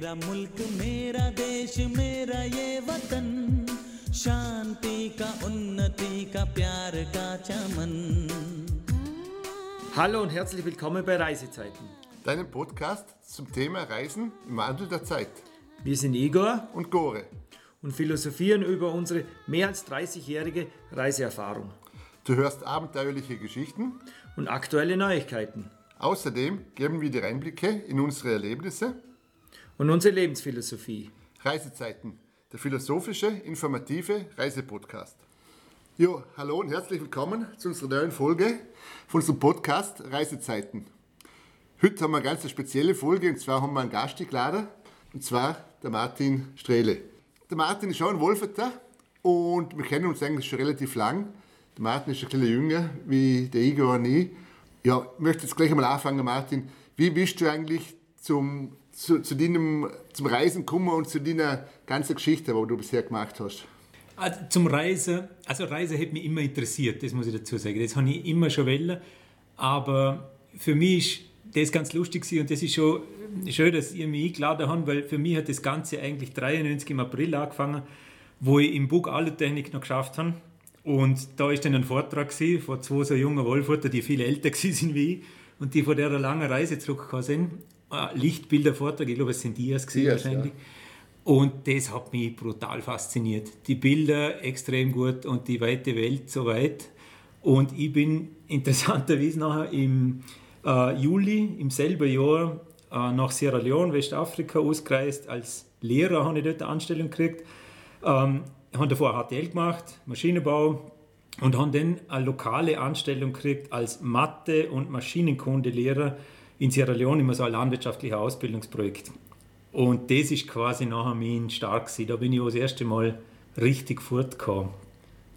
मेरा मुल्क मेरा देश मेरा ये वतन शांति का उन्नति का प्यार का चमन Hallo und herzlich willkommen bei Reisezeiten. Deinem Podcast zum Thema Reisen im Wandel der Zeit. Wir sind Igor Und Gore. und philosophieren über unsere mehr als 30-jährige Reiseerfahrung Du hörst abenteuerliche Geschichten. und aktuelle Neuigkeiten Außerdem geben wir dir Einblicke in unsere Erlebnisse. und unsere Lebensphilosophie. Reisezeiten, der philosophische, informative Reisepodcast. Jo, hallo und herzlich willkommen zu unserer neuen Folge von unserem Podcast Reisezeiten. Heute haben wir eine ganz spezielle Folge und zwar haben wir einen Gast geladen und zwar der Martin Strehle. Der Martin ist auch ein Wolferter und wir kennen uns eigentlich schon relativ lang. Der Martin ist ein bisschen jünger wie der Igor und ich. Ja, ich möchte jetzt gleich einmal anfangen, Martin. Wie bist du eigentlich zum, zu, zu deinem, zum Reisen gekommen und zu deiner ganzen Geschichte, die du bisher gemacht hast? Also zum Reisen, also Reisen hat mich immer interessiert, das muss ich dazu sagen. Das habe ich immer schon wollen. Aber für mich ist das ganz lustig und das ist schon schön, dass ihr mich eingeladen habt, weil für mich hat das Ganze eigentlich 93 im April angefangen, wo ich im Bug Alutechnik noch geschafft habe. Und da ist dann ein Vortrag von zwei so jungen Wolfurter, die viel älter sind wie ich und die von der langen Reise zurückgekommen sind. Ein Lichtbildervortrag, ich glaube, es sind Dias gewesen Dias, wahrscheinlich. Und das hat mich brutal fasziniert. Die Bilder extrem gut und die weite Welt so weit. Und ich bin interessanterweise nachher im äh, Juli, im selben Jahr, äh, nach Sierra Leone, Westafrika, ausgereist. Als Lehrer habe ich dort eine Anstellung gekriegt. Ähm, habe davor HTL gemacht, Maschinenbau und habe dann eine lokale Anstellung gekriegt als Mathe- und Maschinenkundelehrer in Sierra Leone, immer so ein landwirtschaftliches Ausbildungsprojekt. Und das ist quasi nachher mein Start gewesen. Da bin ich auch das erste Mal richtig fortgekommen.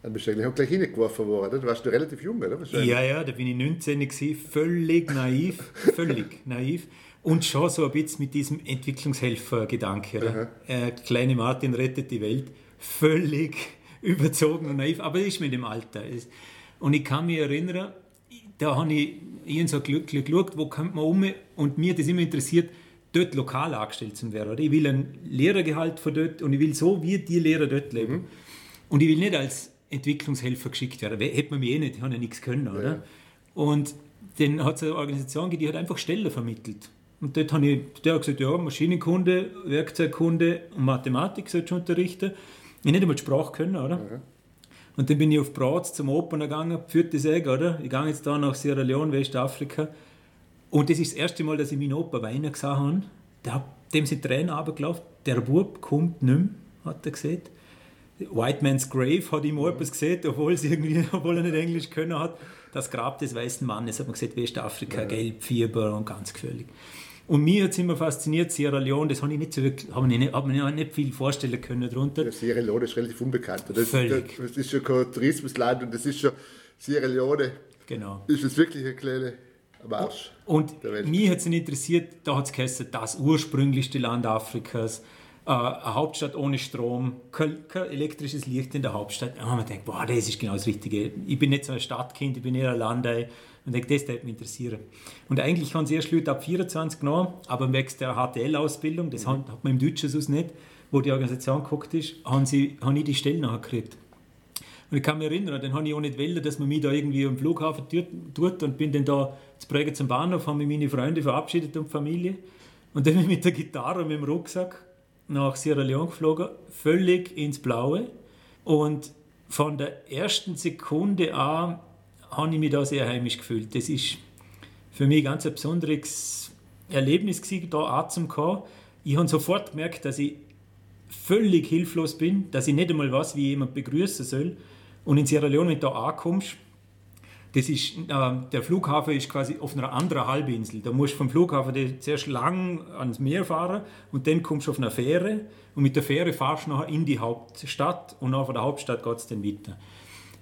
Dann bist du eigentlich auch gleich reingeworfen worden, oder? Du warst du relativ jung, oder? Ja, ja, da bin ich 19 gewesen, völlig naiv, völlig naiv. Und schon so ein bisschen mit diesem Entwicklungshelfer-Gedanke. Äh, kleine Martin rettet die Welt. Völlig überzogen und naiv, aber das ist mit dem Alter. Und ich kann mich erinnern, da habe ich irgend so glücklich geschaut, wo kommt man um und mir das immer interessiert, dort lokal angestellt zu werden. Oder? Ich will ein Lehrergehalt von dort und ich will so wie die Lehrer dort leben. Und ich will nicht als Entwicklungshelfer geschickt werden. We- Hätte man mich eh nicht, ich habe ja nichts können. Oder? Und dann hat es eine Organisation gegeben, die hat einfach Stellen vermittelt. Und dort habe ich, der hat gesagt, ja, Maschinenkunde, Werkzeugkunde und Mathematik sollst du unterrichten. Ich nicht einmal die Sprache können, oder? Und dann bin ich auf Bratz zum Opern gegangen, vierte Säge, oder? Ich gehe jetzt da nach Sierra Leone, Westafrika. Und das ist das erste Mal, dass ich meinen Opa weinen gesehen habe. Der dem sind Tränen runtergelaufen. Der Bub kommt nicht mehr, hat er gesagt. White Man's Grave hat ihm auch etwas gesehen, obwohl, sie irgendwie, obwohl er nicht Englisch können hat. Das Grab des weißen Mannes, hat man gesagt, Westafrika, Gelb, Fieber und ganz gefährlich. Und mir hat es immer fasziniert, Sierra Leone, das habe ich nicht so wirklich, habe ich nicht, habe mir nicht viel vorstellen können darunter. Ja, Sierra Leone ist relativ unbekannt. Das, Völlig. Das, ist schon kein Tourismusland und das ist schon Sierra Leone. Genau. Ist es wirklich eine kleine Marsch? Und mich hat es interessiert, da hat es geheißen, das ursprünglichste Land Afrikas, äh, eine Hauptstadt ohne Strom, kein, kein elektrisches Licht in der Hauptstadt. Und man denkt, boah, das ist genau das Richtige. Ich bin nicht so ein Stadtkind, ich bin eher ein Landei. Und denke, das würde mich interessieren. Und eigentlich haben sie erst Leute ab 24 genommen, aber wegen der HTL-Ausbildung, das hat hat man im Deutschen sonst nicht, wo die Organisation geguckt ist, haben, sie, haben ich die Stelle nachher gekriegt. Und ich kann mich erinnern, dann habe ich auch nicht wollen, dass man mich da irgendwie am Flughafen tut, und bin dann da zu Prägen zum Bahnhof, haben mich meine Freunde verabschiedet und Familie. Und dann bin ich mit der Gitarre und mit dem Rucksack nach Sierra Leone geflogen, völlig ins Blaue. Und von der ersten Sekunde an habe ich mich da sehr heimisch gefühlt. Das ist für mich ganz ein besonderes Erlebnis gewesen, da anzukommen. Ich habe sofort gemerkt, dass ich völlig hilflos bin, dass ich nicht einmal weiß, wie jemand begrüßen soll. Und in Sierra Leone, wenn du da ankommst, das ist, äh, der Flughafen ist quasi auf einer anderen Halbinsel. Da musst du vom Flughafen zuerst lang ans Meer fahren und dann kommst du auf eine Fähre und mit der Fähre fahrst du nachher in die Hauptstadt und nach der Hauptstadt geht es dann weiter.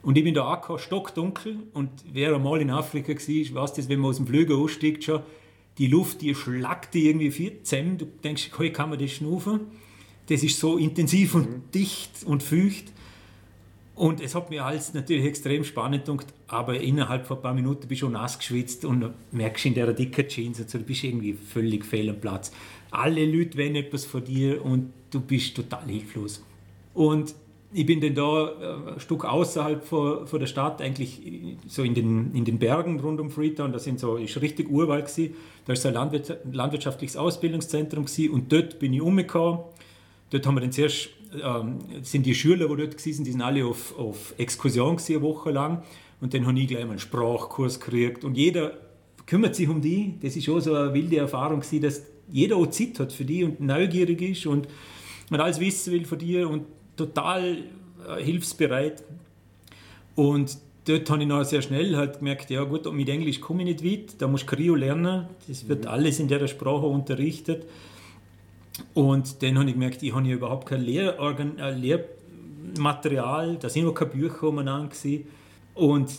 Und ich bin da angekommen, stockdunkel und wer einmal in Afrika war, weiß das, wenn man aus dem Flüger aussteigt schon, die Luft, die schlagt die irgendwie vier zusammen. Du denkst, hey, kann man das schnufen? Das ist so intensiv und dicht und feucht. Und es hat mir alles natürlich extrem spannend gedacht, aber innerhalb von ein paar Minuten bist du schon nass geschwitzt und merkst in der dicken Jeans, also du bist irgendwie völlig fehl am Platz. alle Leute wollen etwas von dir und du bist total hilflos. Und ich bin dann da äh, ein Stück außerhalb von, von der Stadt, eigentlich so in den, in den Bergen rund um Freetown. Da sind so, ist richtig Urwald gewesen. Da ist so ein Landwirt, landwirtschaftliches Ausbildungszentrum gewesen und dort bin ich umgekommen. Dort haben wir dann zuerst, ähm, sind die Schüler, die dort waren, die sind alle auf, auf Exkursion gewesen, eine Woche lang. Und dann habe ich gleich mal einen Sprachkurs gekriegt. Und jeder kümmert sich um die. Das ist schon so eine wilde Erfahrung gewesen, dass jeder auch Zeit hat für die und neugierig ist und man alles wissen will von dir und total äh, hilfsbereit. Und dort habe ich noch sehr schnell halt gemerkt, ja gut, mit Englisch komme ich nicht weit, da muss ich Krio lernen, das wird mhm. alles in der Sprache unterrichtet. Und dann habe ich gemerkt, ich habe ja überhaupt kein Lehrorgan äh, Lehrmaterial, da sind noch keine Bücher umeinander gewesen. Und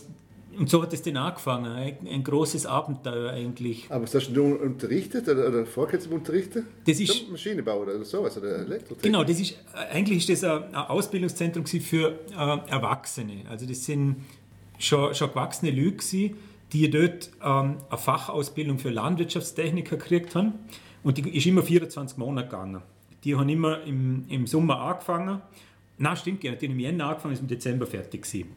und so hat es dann angefangen, ein, ein großes Abenteuer eigentlich. Aber hast du unterrichtet oder, oder vorher unterrichtet? Das ist Maschinenbau oder sowas oder Elektrotechnik? Genau, das ist eigentlich ist das ein Ausbildungszentrum für äh, Erwachsene. Also das sind schon, schon gewachsene Leute, die dort ähm, eine Fachausbildung für Landwirtschaftstechniker gekriegt haben. Und die ist immer 24 Monate gegangen. Die haben immer im, im Sommer angefangen. Nein, stimmt, die haben im Jänner angefangen, ist im Dezember fertig gewesen.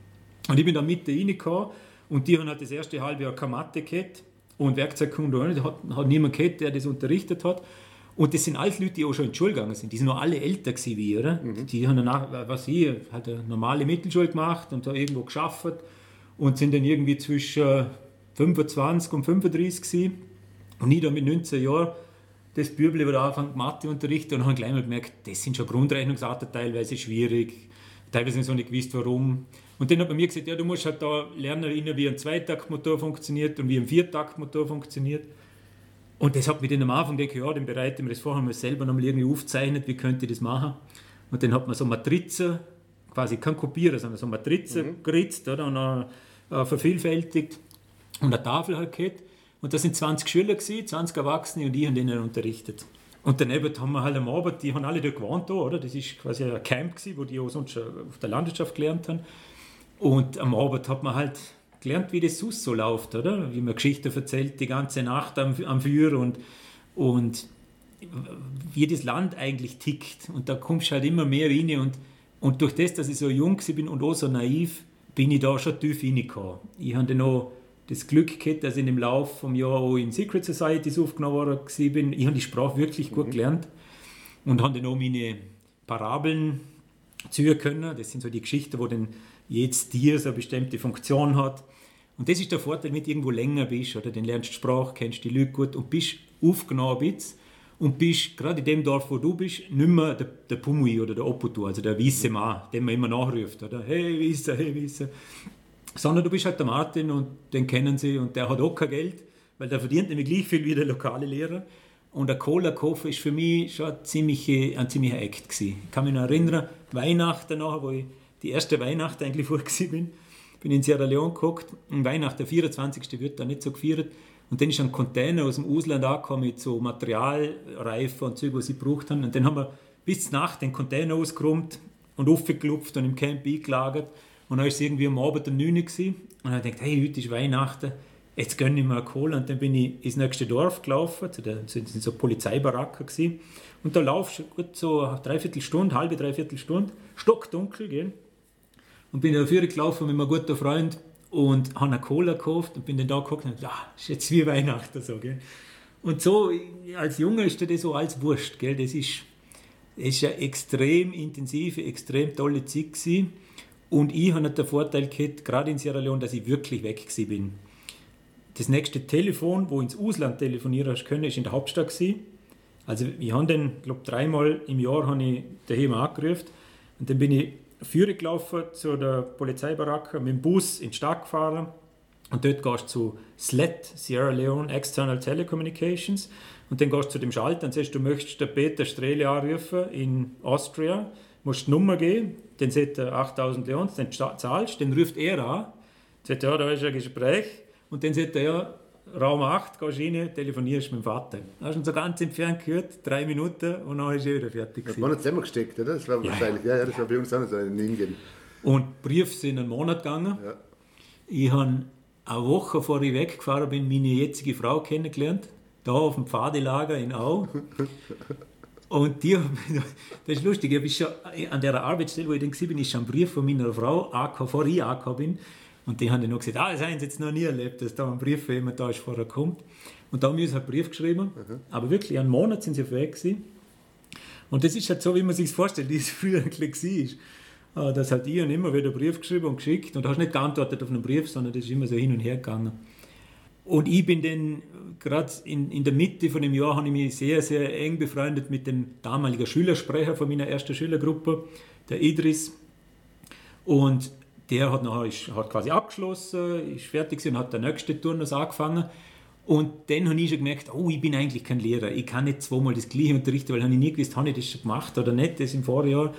Und ich bin da Mitte reingekommen und die haben halt das erste halbe Jahr keine Mathe gehabt und Werkzeugkunde auch nicht. Hat, hat niemand gehabt, der das unterrichtet hat. Und das sind alles Leute, die auch schon in die Schule gegangen sind. Die sind noch alle älter gewesen wie ich, oder? Mhm. Die haben danach, was ich, halt eine normale Mittelschule gemacht und da irgendwo geschafft und sind dann irgendwie zwischen 25 und 35 gewesen. Und ich da mit 19 Jahren das Büble wieder angefangen Mathe unterrichten und habe gleich mal gemerkt, das sind schon Grundrechnungsarten teilweise schwierig, teilweise so nicht gewusst, warum. Und dann hat man mir gesagt, ja, du musst halt da lernen, wie ein Zweitaktmotor funktioniert und wie ein Viertaktmotor funktioniert. Und das hat mich dann am Anfang gedacht, ja, dann bereite ich mir das vor, haben wir selber nochmal irgendwie aufgezeichnet, wie könnte ich das machen. Und dann hat man so Matrizen, quasi kein Kopierer, sondern so Matrizen mhm. geritzt oder, und dann, äh, vervielfältigt und eine Tafel halt gehabt. Und da sind 20 Schüler gewesen, 20 Erwachsene und ich habe denen unterrichtet. Und daneben haben wir halt am Abend, die haben alle da gewohnt, oder? Das ist quasi ein Camp gewesen, wo die auch sonst auf der Landwirtschaft gelernt haben. Und am Abend hat man halt gelernt, wie das Sus so läuft, oder? Wie man Geschichten erzählt die ganze Nacht am, am Feuer und, und wie das Land eigentlich tickt. Und da kommst du halt immer mehr rein. Und, und durch das, dass ich so jung bin und auch so naiv, bin ich da schon tief reingekommen. Ich habe dann auch das Glück gehabt, dass ich im Laufe des Jahres auch in Secret Societies aufgenommen worden bin. Ich habe die Sprache wirklich gut mhm. gelernt und habe dann auch meine Parabeln ziehen können. Das sind so die Geschichten, wo dann jedes Tier so eine bestimmte Funktion hat. Und das ist der Vorteil, wenn du irgendwo länger bist, oder dann lernst du die Sprache, kennst die Leute gut und bist aufgenommen bist und bist gerade in dem Dorf, wo du bist, nicht mehr der, der Pumui oder der Oputu, also der weiße Mann, den man immer nachruft, oder hey Weißer, hey Weißer. Sondern du bist halt der Martin und den kennen sie und der hat auch kein Geld, weil der verdient nämlich gleich viel wie der lokale Lehrer. Und der Cola-Koffer ist für mich schon ein ziemlicher, ein ziemlicher Act gewesen. Ich kann mich noch erinnern, Weihnachten nachher, wo ich die erste Weihnacht eigentlich vor bin. Bin in Sierra Leone geguckt und Weihnachten, der 24. wird da nicht so gefeiert. Und dann ist ein Container aus dem Ausland angekommen mit so Materialreifen und Zeug, was sie gebraucht haben. Und dann haben wir bis Nacht den Container ausgeräumt und aufgeklopft und im Camp eingelagert. Und dann war es irgendwie am Abend um 9 Uhr. Und dann habe ich hey, heute ist Weihnachten, jetzt gönne ich mir eine Cola. Und dann bin ich ins nächste Dorf gelaufen, zu der, das sind so Polizeibaracken gewesen. Und da laufst du gut so eine Dreiviertelstunde, halbe Dreiviertelstunde, stockdunkel, gell? Und bin dafür gelaufen mit meinem guten Freund und habe eine Cola gekauft und bin dann da geguckt und dachte, ja, ist jetzt wie Weihnachten so, gell? Und so, als Junge ist das so als Wurst, gell? Das ist, das ist eine extrem intensive, extrem tolle Zeit gewesen. Und ich habe den Vorteil gehabt, gerade in Sierra Leone, dass ich wirklich weg bin. Das nächste Telefon, wo ins Ausland telefonieren können, ist in der Hauptstadt gewesen. Also ich habe dann, glaube dreimal im Jahr habe ich daheim angerufen. Und dann bin ich Führer gelaufen zu der Polizeibaracke, mit dem Bus in die Stadt gefahren. Und dort gehst du zu SLET, Sierra Leone External Telecommunications. Und dann gehst du zu dem Schalter und sagst, du möchtest den Peter Strele anrufen in Austria, musst die Nummer geben, dann sagt er 8000 Leons, dann zahlst, dann ruft er an, sagt, ja, da ist ein Gespräch und dann sagt er, ja, Raum 8, gehst rein, telefonierst mit dem Vater. Hast du ihn so ganz entfernt gehört, drei Minuten und dann ist er wieder fertig. Das war nicht zusammengesteckt, oder? Das war ja, wahrscheinlich, ja. ja, das war bei uns auch so in Indien. Und Briefe sind einen Monat gegangen. Ja. Ich habe eine Woche vor ich weggefahren bin, meine jetzige Frau kennengelernt. da auf dem Pfadelager in Au. Und die, das ist lustig, ich habe schon an der Arbeitsstelle, wo ich dann war, ist schon ein Brief von meiner Frau, AK, bevor ich AK bin. Und die haben dann noch gesagt, ah, das haben sie jetzt noch nie erlebt, dass da ein Brief für jemand da ist, vorher kommt. Und da haben wir uns einen Brief geschrieben. Mhm. Aber wirklich, einen Monat sind sie auf Weg gewesen. Und das ist halt so, wie man sich vorstellt, wie es früher war. Das hat ich und immer wieder einen Brief geschrieben und geschickt. Und du hast nicht geantwortet auf einen Brief, sondern das ist immer so hin und her gegangen. Und ich bin dann, gerade in, in der Mitte von dem Jahr, habe ich mich sehr, sehr eng befreundet mit dem damaligen Schülersprecher von meiner ersten Schülergruppe, der Idris. Und der hat, nachher, ist, hat quasi abgeschlossen, ist fertig und hat der nächste Turnus angefangen. Und dann habe ich schon gemerkt, oh, ich bin eigentlich kein Lehrer. Ich kann nicht zweimal das Gleiche unterrichten, weil ich nie gewusst, habe ich das schon gemacht oder nicht, das im Vorjahr.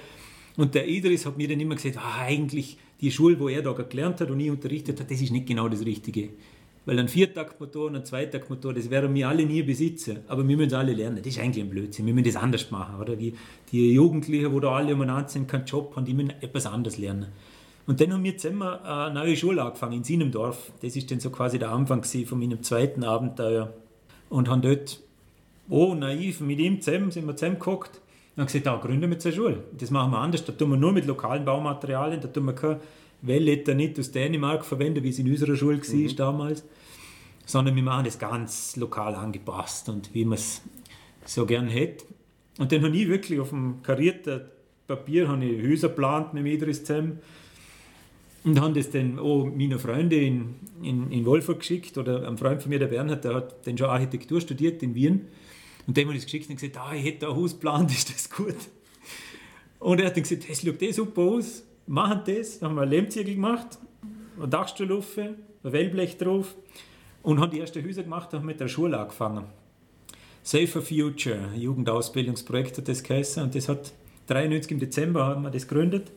Und der Idris hat mir dann immer gesagt, ah, eigentlich die Schule, wo er da gelernt hat und ich unterrichtet hat, das ist nicht genau das Richtige. Weil ein Viertaktmotor und ein Zweitaktmotor, das werden wir alle nie besitzen. Aber wir müssen es alle lernen. Das ist eigentlich ein Blödsinn. Wir müssen das anders machen. Oder? Wie die Jugendlichen, wo da alle umeinander sind, keinen Job haben, die müssen etwas anderes lernen. Und dann haben wir zusammen eine neue Schule angefangen in seinem Dorf. Das ist dann so quasi der Anfang von meinem zweiten Abenteuer. Und haben dort, oh naiv, mit ihm zusammen, sind wir zusammengeguckt und haben gesagt, da gründen wir eine Schule. Das machen wir anders, da tun wir nur mit lokalen Baumaterialien, da tun wir keine Wellletter nicht aus Dänemark verwenden, wie es in unserer Schule war mhm. damals, sondern wir machen das ganz lokal angepasst und wie man es so gern hätte. Und dann habe ich wirklich auf dem karierten Papier habe ich Häuser geplant mit Idris zusammen und haben das dann auch meiner Freunde in, in, in Wolfurt geschickt. Oder ein Freund von mir, der Bernhard, der hat dann schon Architektur studiert in Wien. Und dem habe ich das geschickt und gesagt, ah, ich hätte ein Haus geplant, ist das gut? Und er hat dann gesagt, das sieht eh super aus, machen das. Dann haben wir einen Lehmziegel gemacht, eine Dachstuhl ein Wellblech drauf und haben die ersten Häuser gemacht und haben mit der Schule angefangen. Safer Future, Jugendausbildungsprojekt hat das geheißen und das hat 93 im Dezember haben wir das gegründet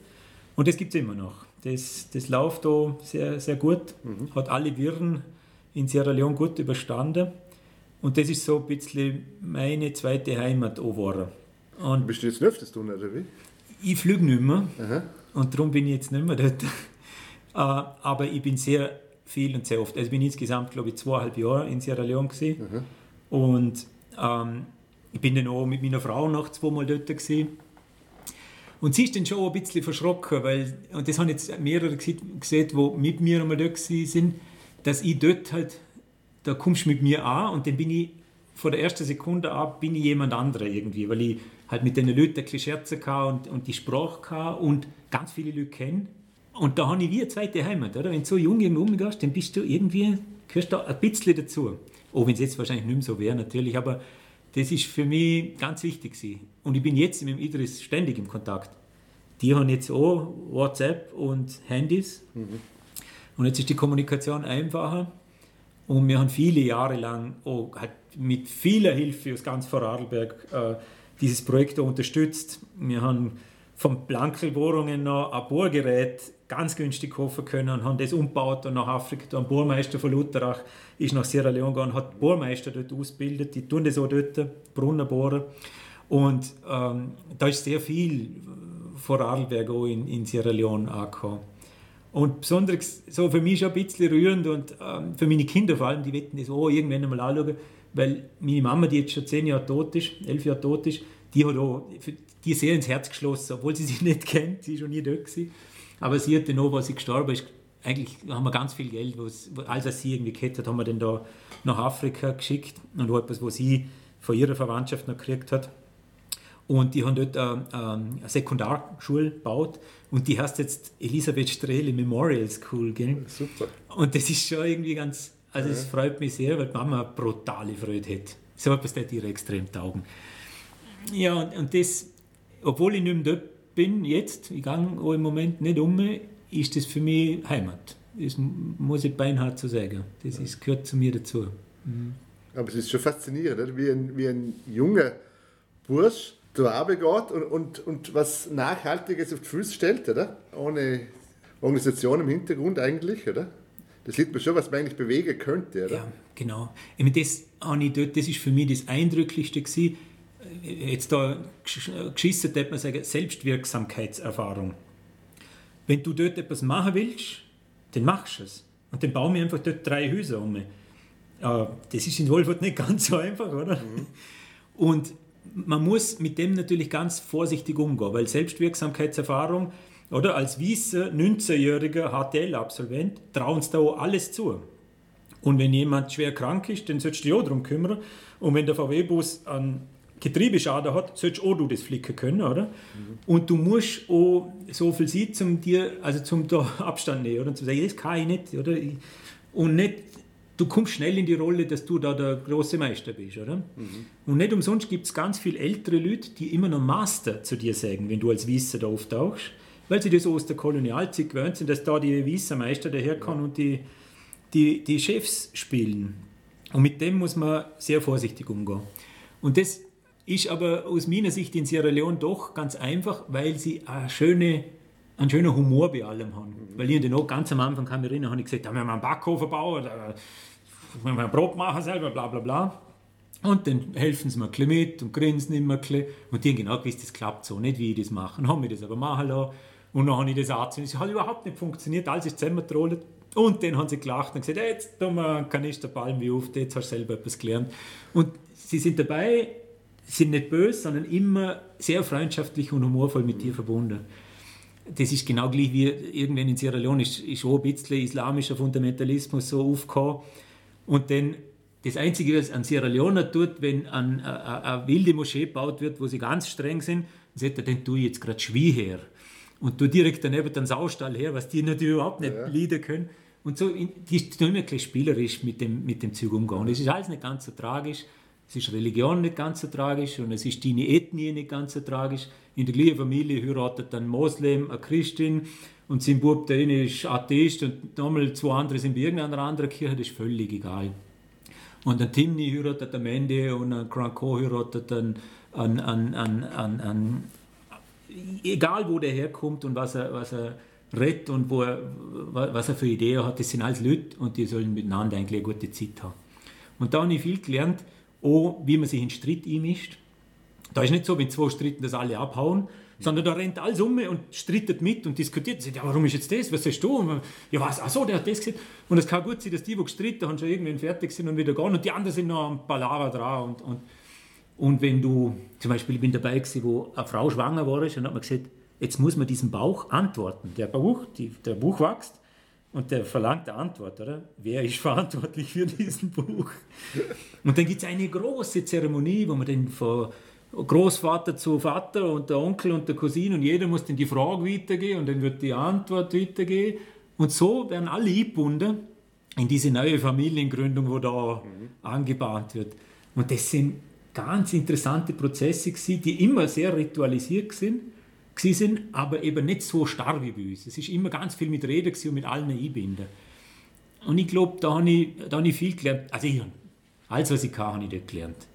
und das gibt es immer noch. Das, das läuft da sehr, sehr gut, mhm. hat alle Wirren in Sierra Leone gut überstanden. Und das ist so ein bisschen meine zweite Heimat geworden. Und Bist du jetzt öfters tun, oder wie? Ich fliege nicht mehr. Aha. Und darum bin ich jetzt nicht mehr dort. Äh, aber ich bin sehr viel und sehr oft. Also ich bin insgesamt, glaube ich, zweieinhalb Jahre in Sierra Leone gewesen. Und ähm, ich bin dann auch mit meiner Frau noch zweimal dort gewesen. Und sie ist dann schon ein bisschen verschrocken, weil, und das haben jetzt mehrere gesehen, die mit mir einmal dort sind, dass ich dort halt, da kommst du mit mir an und dann bin ich von der ersten Sekunde ab bin ich jemand anderer irgendwie, weil ich halt mit den Leuten ein Scherze und, und die Sprache und ganz viele Leute kenne. Und da habe ich wie eine zweite Heimat, oder? Wenn du so jung irgendwo umgehst, dann bist du irgendwie, gehörst da ein bisschen dazu. Auch wenn es jetzt wahrscheinlich nicht mehr so wäre, natürlich, aber das ist für mich ganz wichtig. Gewesen. Und ich bin jetzt mit dem Idris ständig im Kontakt. Die haben jetzt auch WhatsApp und Handys. Mhm. Und jetzt ist die Kommunikation einfacher. Und wir haben viele Jahre lang auch mit vieler Hilfe aus ganz Vorarlberg äh, dieses Projekt unterstützt. Wir haben von Blankelbohrungen noch ein Bohrgerät ganz günstig kaufen können und haben das umgebaut und nach Afrika. Ein Bohrmeister von Lutherach ist nach Sierra Leone gegangen, hat Bohrmeister dort ausgebildet. Die tun das auch dort, Brunnen bohren. Und ähm, da ist sehr viel Vorarlberg auch in, in Sierra Leone angekommen. Und besonders so für mich schon ein bisschen rührend und ähm, für meine Kinder vor allem, die wetten das auch irgendwann einmal anschauen, weil meine Mama, die jetzt schon zehn Jahre tot ist, elf Jahre tot ist, die hat auch, die sehr ins Herz geschlossen, obwohl sie sich nicht kennt, sie ist schon nie dort gewesen. Aber sie hat dann auch, als sie gestorben ist, eigentlich haben wir ganz viel Geld, was, als sie irgendwie gehabt hat, haben wir dann da nach Afrika geschickt und auch etwas, was sie von ihrer Verwandtschaft noch gekriegt hat. Und die haben dort eine, äh, ähm, eine Sekundarschule gebaut und die heißt jetzt Elisabeth Strehle Memorial School. Gell? Super. Und das ist schon irgendwie ganz, also es ja. freut mich sehr, weil die Mama eine brutale Freude hat. So etwas, das ihr extrem taugen. Ja, und, und das, obwohl ich nicht mehr dort bin, jetzt, ich gehe auch im Moment nicht um, ist das für mich Heimat. Das muss ich beinhart so sagen. Das ist, gehört zu mir dazu. Mhm. Aber es ist schon faszinierend, oder? Wie, ein, wie ein junger Bursch zur Arbeit geht und, und, und was Nachhaltiges auf die Füße stellt, oder? Ohne Organisation im Hintergrund eigentlich, oder? Das sieht man schon, was man eigentlich bewegen könnte, oder? Ja, genau. Ich meine, das, das ist für mich das Eindrücklichste gewesen. Jetzt da geschissen, hat man sagen, Selbstwirksamkeitserfahrung. Wenn du dort etwas machen willst, dann machst du es. Und dann bauen wir einfach dort drei Häuser um. Äh, das ist in Wolfurt nicht ganz so einfach, oder? Mhm. Und man muss mit dem natürlich ganz vorsichtig umgehen, weil Selbstwirksamkeitserfahrung oder als weißer 19-jähriger HTL-Absolvent trauen sie da auch alles zu. Und wenn jemand schwer krank ist, dann sollst du dich auch darum kümmern. Und wenn der VW-Bus einen Getriebeschaden hat, sollst auch du das flicken können, oder? Mhm. Und du musst auch so viel sein, zum dir, also zum da Abstand nehmen, oder? Und zu sagen, das kann ich nicht, oder? Und nicht, du kommst schnell in die Rolle, dass du da der große Meister bist, oder? Mhm. Und nicht umsonst gibt es ganz viele ältere Leute, die immer noch Master zu dir sagen, wenn du als Wisser da auftauchst, weil sie das aus der Kolonialzeit gewöhnt sind, dass da die Wissermeister daherkommen ja. und die, die, die Chefs spielen. Und mit dem muss man sehr vorsichtig umgehen. Und das ist aber aus meiner Sicht in Sierra Leone doch ganz einfach, weil sie eine schöne, einen schönen Humor bei allem haben. Mhm. Weil ich noch ganz am Anfang kann mich erinnern, habe ich gesagt, da müssen wir einen Backofen bauen, da müssen wir ein Brot machen selber, bla bla bla. Und dann helfen sie mir ein mit und grinsen immer ein bisschen. Und die haben genau gewusst, das klappt so nicht, wie ich das mache. Dann haben wir das aber machen lassen. Und dann habe ich das angezogen. Es hat überhaupt nicht funktioniert, alles ist zusammengetrollt. Und dann haben sie gelacht und gesagt, jetzt tun wir einen Kanister Palmweh auf, jetzt hast du selber etwas gelernt. Und sie sind dabei, sind nicht böse, sondern immer sehr freundschaftlich und humorvoll mit dir verbunden. Das ist genau gleich wie irgendwann in Sierra Leone ist, ist auch ein bisschen islamischer Fundamentalismus so aufgekommen. Und dann das Einzige, was an Sierra Leone tut, wenn eine, eine wilde Moschee gebaut wird, wo sie ganz streng sind, sagt er, dann tue ich jetzt gerade Schwie her. Und du direkt daneben den Saustall her, was die natürlich überhaupt nicht ja. leiden können. Und so, die ist nur immer ein spielerisch mit dem, mit dem Zeug umgegangen. Es ist alles nicht ganz so tragisch. Es ist Religion nicht ganz so tragisch und es ist deine Ethnie nicht ganz so tragisch. In der gleichen Familie heiratet ein Moslem, eine Christin und sein Bub, der eine ist Atheist und nochmal zwei andere sind bei irgendeiner anderen Kirche, das ist völlig egal. Und ein Timni heiratet am Ende und ein Cranco heiratet an, an, an, an, an, an, egal wo der herkommt und was er, was er redet und wo er, was er für Ideen hat, das sind alles Leute und die sollen miteinander eigentlich eine gute Zeit haben. Und da habe ich viel gelernt, auch wie man sich in Streit einmischt. Da ist nicht so, wenn zwei stritten, dass alle abhauen, sondern da rennt alles um und strittet mit und diskutiert. Sagt, ja, warum ist jetzt das? Was hast du? Ja, was? Ach so, der hat das gesehen. Und es kann gut sein, dass die, die gestritten haben, schon irgendwann fertig sind und wieder gehen und die anderen sind noch am Palaver dran. Und, und, und wenn du, zum Beispiel, ich bin dabei gewesen, wo eine Frau schwanger war, und hat man gesagt, jetzt muss man diesem Bauch antworten. Der Bauch, die, der Bauch wächst und der verlangt eine Antwort, oder? Wer ist verantwortlich für diesen Buch? Und dann gibt es eine große Zeremonie, wo man dann von Großvater zu Vater und der Onkel und der Cousine und jeder muss dann die Frage weitergehen und dann wird die Antwort weitergehen. Und so werden alle eingebunden in diese neue Familiengründung, wo da mhm. angebahnt wird. Und das sind ganz interessante Prozesse die immer sehr ritualisiert sind sind, aber eben nicht so starr wie bei uns. Es ist immer ganz viel mit Reden und mit allen einbinden. Und ich glaube, da habe ich, da ich viel gelernt. Also ich, alles, was ich kann, habe ich dort gelernt.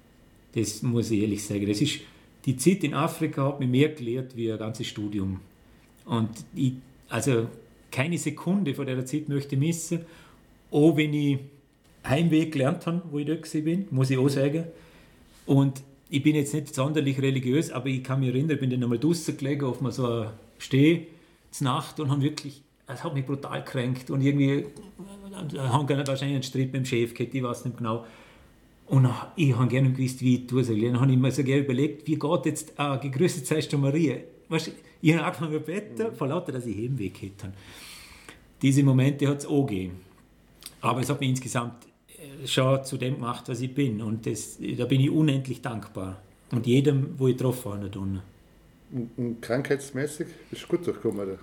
Das muss ich ehrlich sagen. Das ist, die Zeit in Afrika hat mir mehr gelehrt wie ein ganzes Studium. Und ich, also keine Sekunde von der Zeit möchte ich missen. Auch wenn ich Heimweg gelernt habe, wo ich dort bin, muss ich auch sagen. Und ich bin jetzt nicht sonderlich religiös, aber ich kann mich erinnern, ich bin dann einmal draußen gelegen auf mal so Steh Nacht und haben wirklich, es hat mich brutal kränkt und irgendwie haben wahrscheinlich einen Streit mit dem Chef gehabt, ich weiß nicht genau. Und ich habe gerne gewusst, wie ich tue soll. Dann habe ich mir so gerne überlegt, wie geht jetzt äh, gegrüßet seist du Maria. Weißt, ich habe angefangen zu beten, vor lauter, dass ich Heimweg hätte. Diese Momente hat es auch gegeben. Aber es hat mich insgesamt schon zu dem gemacht, was ich bin. Und das, da bin ich unendlich dankbar. Und jedem, wo ich getroffen habe. Und, und krankheitsmäßig bist du gut durchgekommen, oder?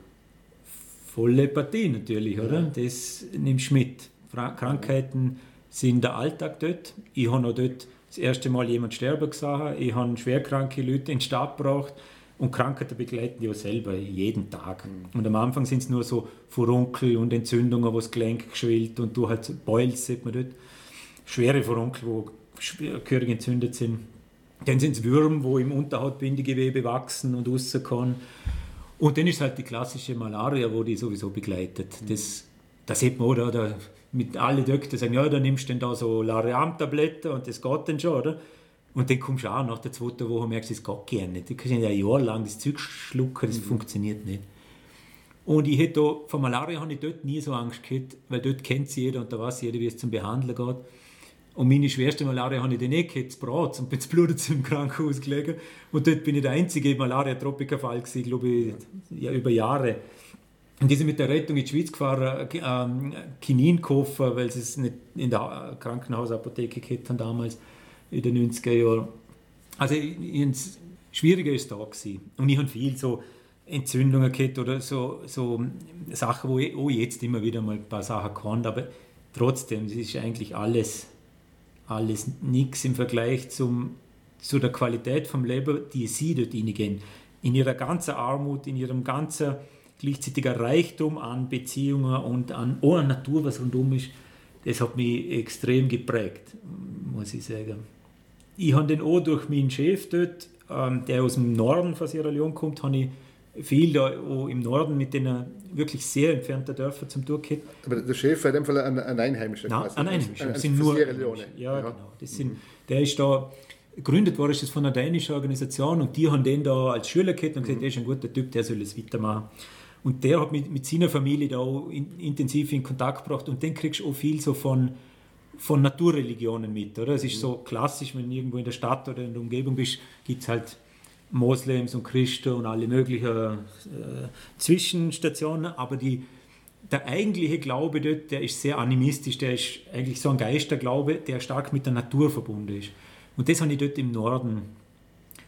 Volle Partie natürlich, oder? Ja. Das nimmst du mit. Krankheiten sind der Alltag dort. Ich habe noch dort das erste Mal jemand sterben gesehen. Ich habe schwerkranke Leute in den Stab gebracht. Und Krankheiten begleiten die ja selber jeden Tag. Mhm. Und am Anfang sind es nur so Furunkel und Entzündungen, wo das Gelenk geschwillt und du halt Boils, sieht man dort schwere Furunkel, wo gehörig entzündet sind. Dann sind es Würmer, wo im Unterhautbindegewebe wachsen und rauskommen. Und dann ist halt die klassische Malaria, wo die sowieso begleitet. Das, das sieht man, oder? Da, mit alle Doktor sagen, ja, da nimmst du dann da so Lariam-Tabletten und das geht dann schon, oder? Und dann kommst du auch nach der zweiten Woche und merkst, es geht gerne nicht. Du kannst ja ein Jahr lang das Zeug schlucken, das mhm. funktioniert nicht. Und ich hätte da, von Malaria habe ich dort nie so Angst gehabt, weil dort kennt sie jeder und da weiß jeder, wie es zum Behandeln geht. Und meine schwerste Malaria habe ich dann eh gehabt, Brat und bin zu Blut im Krankenhaus gelegen. Und dort bin ich der einzige Malaria-Tropiker-Fall glaube ich, ja, über Jahre. Und die sind mit der Rettung in die Schweiz gefahren, äh, ähm, Kinin kaufen, weil sie es nicht in der Krankenhausapotheke gehabt haben damals, in den 90er Jahren. Also, ins Schwierige ist da gewesen. Und ich habe viel so Entzündungen gehabt oder so, so Sachen, wo ich auch jetzt immer wieder mal ein paar Sachen kann, aber trotzdem, es ist eigentlich alles alles nichts im Vergleich zum, zu der Qualität vom Leben, die sie dort gehen. In ihrer ganzen Armut, in ihrem ganzen gleichzeitigen Reichtum an Beziehungen und an, oh, an Natur, was rundum ist, das hat mich extrem geprägt, muss ich sagen. Ich habe den auch durch meinen Chef dort, ähm, der aus dem Norden von Sierra Leone kommt, habe ich viel da im Norden mit den wirklich sehr entfernten Dörfern zum Durchgehen. Aber der Chef war in dem Fall ein, ein Einheimischer Nein, ein Einheimischer. Ein, ein, sind nur Leone. Ja, ja, genau. Das sind, der ist da, gegründet worden ist das von einer dänischen Organisation und die haben den da als Schüler gehabt und gesagt, mhm. der ist ein guter Typ, der soll es weitermachen. Und der hat mit, mit seiner Familie da auch in, intensiv in Kontakt gebracht und den kriegst du auch viel so von, von Naturreligionen mit. Oder? Es ist mhm. so klassisch, wenn du irgendwo in der Stadt oder in der Umgebung bist, gibt es halt Moslems und Christen und alle möglichen äh, Zwischenstationen, aber die, der eigentliche Glaube dort, der ist sehr animistisch, der ist eigentlich so ein Geisterglaube, der stark mit der Natur verbunden ist. Und das habe ich dort im Norden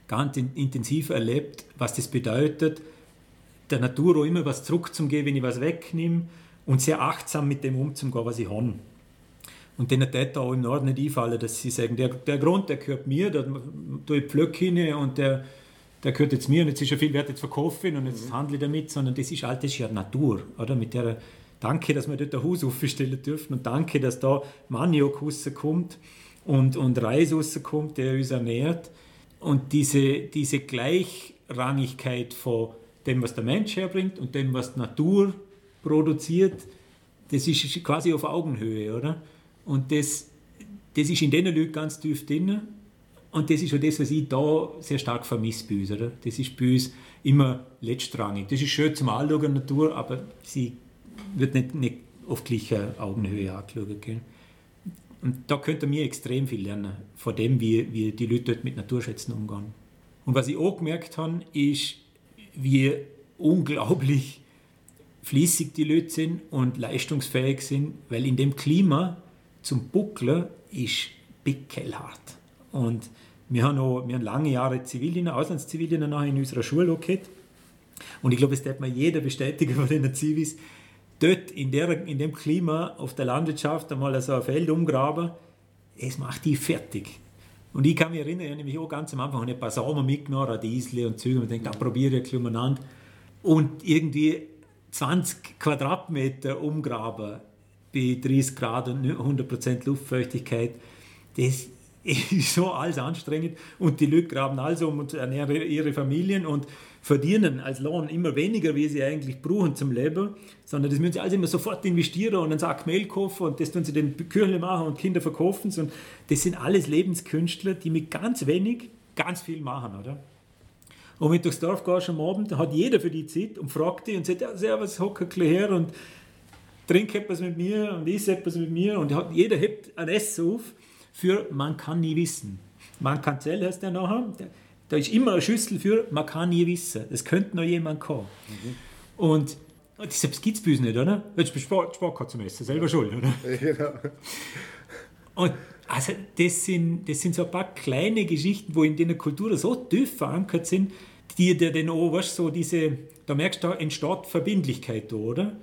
ganz intensiv erlebt, was das bedeutet, der Natur auch immer was zurückzugeben, wenn ich was wegnehme und sehr achtsam mit dem umzugehen, was ich habe. Und denen tät auch im Norden nicht einfallen, dass sie sagen, der, der Grund, der gehört mir, da tue ich Pflöcke hin und der, der gehört jetzt mir und jetzt ist er viel wert, jetzt verkaufen und jetzt mhm. handle ich damit, sondern das ist alles das ja Natur, oder? Mit der Danke, dass wir dort ein Haus aufstellen dürfen und danke, dass da Maniok rauskommt und, und Reis rauskommt, der uns ernährt. Und diese, diese Gleichrangigkeit von dem, was der Mensch herbringt und dem, was die Natur produziert, das ist quasi auf Augenhöhe, oder? Und das, das ist in den Leuten ganz tief drin und das ist auch das, was ich da sehr stark vermisse bei uns. Oder? Das ist bei uns immer letztrangig. Das ist schön zum Anschauen, Natur, aber sie wird nicht, nicht auf gleicher Augenhöhe angeschaut. Gell? Und da könnte mir extrem viel lernen, von dem, wie, wie die Leute dort mit Naturschätzen umgehen. Und was ich auch gemerkt habe, ist, wie unglaublich fließig die Leute sind und leistungsfähig sind, weil in dem Klima zum Buckler ist pickelhart. Und wir haben, auch, wir haben lange Jahre Zivildienst, Auslandszivildienst in unserer Schule gehabt. Und ich glaube, es wird mir jeder bestätigen von den Zivis, dort in, der, in dem Klima auf der Landwirtschaft einmal so ein Feld umgraben, es macht die fertig. Und ich kann mich erinnern, ich habe nämlich auch ganz am Anfang ein paar Sommer mitgenommen, Radiesle und Züge, und denkt, da probiere ich ein bisschen Und irgendwie 20 Quadratmeter umgraben bei 30 Grad und 100% Luftfeuchtigkeit, das ist so alles anstrengend und die Leute graben also um und ernähren ihre Familien und verdienen als Lohn immer weniger, wie sie eigentlich brauchen zum Leben, sondern das müssen sie alles immer sofort investieren und einen Sack Mehl kaufen und das tun sie den Küchle machen und Kinder verkaufen und das sind alles Lebenskünstler, die mit ganz wenig ganz viel machen, oder? Und wenn du durchs Dorf gehst am Abend, dann hat jeder für die Zeit und fragt die und sagt, ja, servus, hock ein her und trink etwas mit mir und iss etwas mit mir und jeder hebt ein Essen auf für man kann nie wissen. Man kann zählen, heißt der nachher. Da ist immer eine Schüssel für man kann nie wissen. Es könnte noch jemand kommen. Mhm. Und das gibt es bei uns nicht, oder? Jetzt bist du Sport zum Essen, selber schuld, oder? Genau. Und also das sind, das sind so ein paar kleine Geschichten, wo in der Kultur so tief verankert sind, die dir dann auch, weißt, so diese, da merkst du, da entsteht Verbindlichkeit da, oder?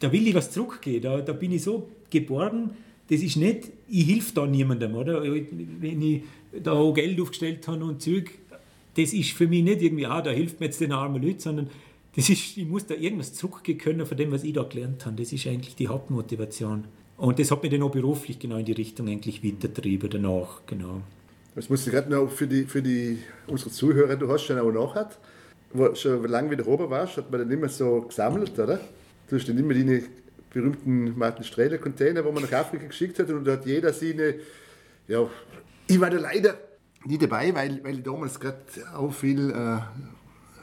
Da will ich was zurückgehen, da, da bin ich so geborgen, das ist nicht, ich helfe da niemandem, oder? Wenn ich da auch Geld aufgestellt habe und Zeug, das ist für mich nicht irgendwie, ah, da hilft mir jetzt den armen Leuten, sondern das ist, ich muss da irgendwas zurückgehen können von dem, was ich da gelernt habe. Das ist eigentlich die Hauptmotivation. Und das hat mich dann auch beruflich genau in die Richtung eigentlich weitergetrieben danach, genau. Das musst du gerade noch für, die, für die, unsere Zuhörer, du hast schon auch nachher, wo schon lange wieder oben warst, hat man dann immer so gesammelt, oder? Du hast dann immer deine berühmten Martin Strehler Container, wo man nach Afrika geschickt hat und da hat jeder seine, ja, ich war da leider nie dabei, weil, weil ich damals gerade auch viel äh,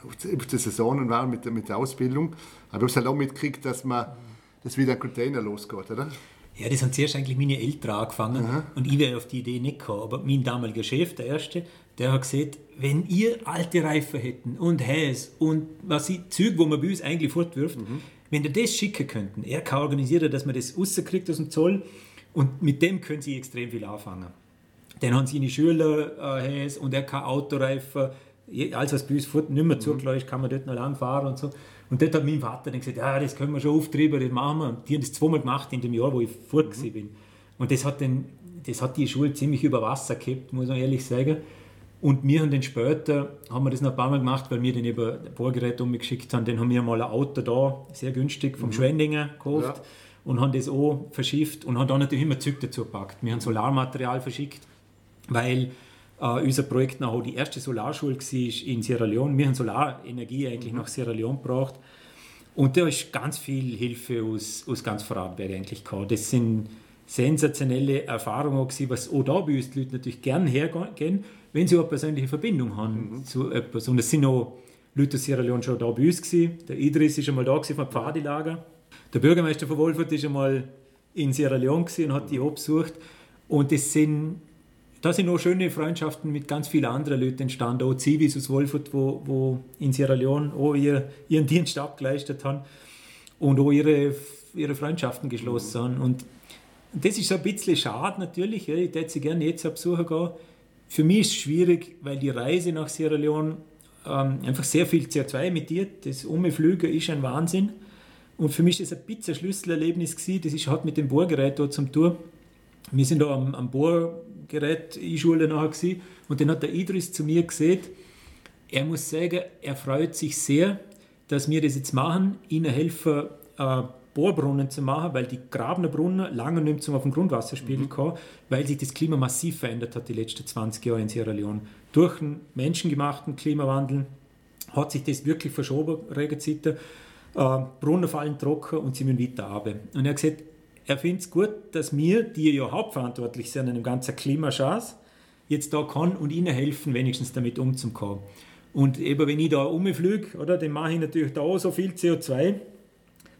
auf der Saison war mit, mit der Ausbildung. Aber ich habe es halt auch mitgekriegt, dass man dass wieder ein Container losgeht, oder? Ja, das haben zuerst eigentlich meine Eltern angefangen und ich wäre auf die Idee nicht gekommen. Aber mein damaliger Chef, der Erste, der hat gesagt, wenn ihr alte Reifen hätten und Häs und was ich, Züg, wo man bei uns eigentlich fortwirft, wenn ihr das schicken könnten, er kann organisieren, dass man das rauskriegt aus dem Zoll und mit dem können sie extrem viel anfangen. Dann haben seine Schüler äh, und er kann Autoreifen, alles was bei uns nicht mehr zugelassen ist, kann man dort noch lang fahren und so. Und dort hat mein Vater dann gesagt, ja, das können wir schon auftreiben, das machen wir. Und die haben das zweimal gemacht in dem Jahr, wo ich fort gewesen bin. Und das hat, dann, das hat die Schule ziemlich über Wasser gehabt, muss man ehrlich sagen. Und wir haben dann später, haben wir das noch ein paar Mal gemacht, weil wir eben ein Bohrgerät umgeschickt haben, dann haben wir mal ein Auto da, sehr günstig, vom Schwendinger gekauft Ja. und haben das auch verschifft und haben dann natürlich immer Zeug dazu gepackt. Wir haben Solarmaterial verschickt, weil äh, unser Projekt nachher die erste Solarschule war in Sierra Leone. Wir haben Solarenergie eigentlich nach Sierra Leone gebracht. Und da ist ganz viel Hilfe aus, aus ganz Vorarlberg eigentlich gekommen. Das sind sensationelle Erfahrungen gewesen, was auch da bei uns die Leute natürlich gerne hergehen, wenn sie auch eine persönliche Verbindung haben zu etwas. Und es sind auch Leute aus Sierra Leone schon da bei uns gewesen. Der Idris ist einmal da gewesen vom Pfadilager. Der Bürgermeister von Wolfurt ist einmal in Sierra Leone gewesen und hat die auch besucht. Und das sind, da sind auch schöne Freundschaften mit ganz vielen anderen Leuten entstanden. Auch Zivis aus Wolfurt, wo, wo in Sierra Leone auch ihr, ihren Dienst abgeleistet haben und auch ihre, ihre Freundschaften geschlossen haben. Und das ist so ein bisschen schade natürlich. Ich hätte sie gerne jetzt auf Besuch gehen. Für mich ist es schwierig, weil die Reise nach Sierra Leone ähm, einfach sehr viel CO2 emittiert. Das Umflügen ist ein Wahnsinn. Und für mich ist das ein bisschen ein Schlüsselerlebnis gewesen. Das ist, hat mit dem Bohrgerät dort zum Tour. Wir sind da am, am Bohrgerät Einschule nachher gewesen. und dann hat der Idris zu mir gesagt, er muss sagen, er freut sich sehr, dass wir das jetzt machen, ihnen helfen, äh, Bohrbrunnen zu machen, weil die Grabener Brunnen lange nicht mehr zum auf dem Grundwasserspiegel mhm. weil sich das Klima massiv verändert hat die letzten 20 Jahre in Sierra Leone. Durch den menschengemachten Klimawandel hat sich das wirklich verschoben, Regenzeiten. Äh, Brunnen fallen trocken und sie müssen weiter runter. Und er hat gesagt, er findet es gut, dass wir, die ja hauptverantwortlich sind an dem ganzen Klimaschatz, jetzt da kann und ihnen helfen, wenigstens damit umzukommen. Und eben, wenn ich da umfliege, oder, dann mache ich natürlich da auch so viel CO2,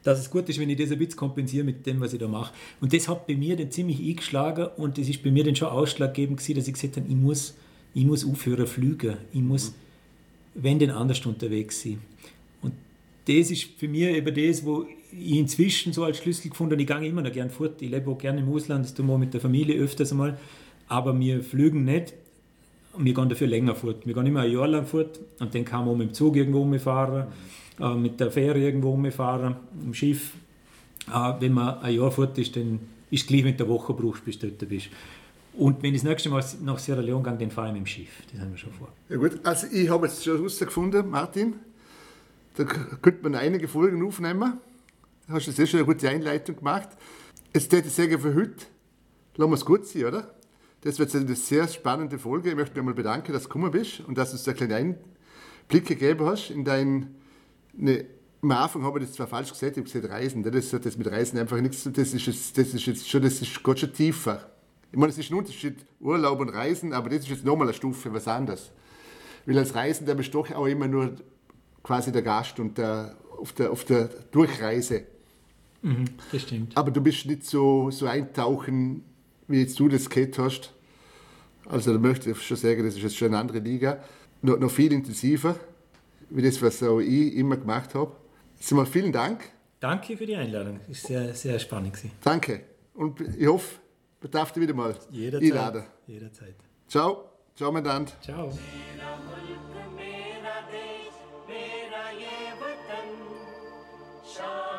dass es gut ist, wenn ich das ein bisschen kompensiere mit dem, was ich da mache. Und das hat bei mir dann ziemlich eingeschlagen und das ist bei mir dann schon ausschlaggebend gewesen, dass ich gesagt habe, ich muss, ich muss aufhören fliegen. Ich muss, wenn denn anders unterwegs sein. Und das ist für mich eben das, wo ich inzwischen so als Schlüssel gefunden habe. Ich gehe immer noch gerne fort. Ich lebe auch gerne im Ausland, das tun wir mit der Familie öfters einmal. Aber wir fliegen nicht. Und wir gehen dafür länger fort. Wir gehen immer ein Jahr lang fort und dann kann man mit dem Zug irgendwo umfahren, äh, mit der Fähre irgendwo umfahren, im Schiff. Äh, wenn man ein Jahr fort ist, dann ist es gleich mit der Woche brauchst, bis du dort bist. Und wenn ich das nächste Mal nach Sierra Leone gehe, dann fahre ich mit dem Schiff. Das haben wir schon vor. Ja gut, also ich habe jetzt schon herausgefunden, Martin, da könnte man einige Folgen aufnehmen. Da hast du sehr schon eine gute Einleitung gemacht. Jetzt würde ich sagen, für heute lassen wir es gut sein, oder? Das wird eine sehr spannende Folge. Ich möchte mich einmal bedanken, dass du gekommen bist und dass du uns einen kleinen Einblick gegeben hast in dein... Ne, am Anfang habe ich das zwar falsch gesagt, ich habe gesagt Reisen. Das hat das mit Reisen einfach nichts zu tun. Das ist, jetzt, das ist jetzt schon, das ist Gott schon tiefer. Ich meine, es ist ein Unterschied, Urlaub und Reisen, aber das ist jetzt nochmal eine Stufe, was anderes. Weil als Reisender bist du doch auch immer nur quasi der Gast und der, auf, der, auf der Durchreise. Mhm, das stimmt. Aber du bist nicht so, so eintauchen, wie jetzt du das gehört hast, also da möchte ich schon sagen, das ist jetzt schon eine andere Liga, noch, noch viel intensiver, wie das, was auch ich immer gemacht habe. Also mal vielen Dank. Danke für die Einladung, ist sehr, sehr spannend gewesen. Danke und ich hoffe, ich darf dich wieder mal jederzeit, einladen. Jederzeit. Ciao, ciao mein Dant. Ciao. Shine.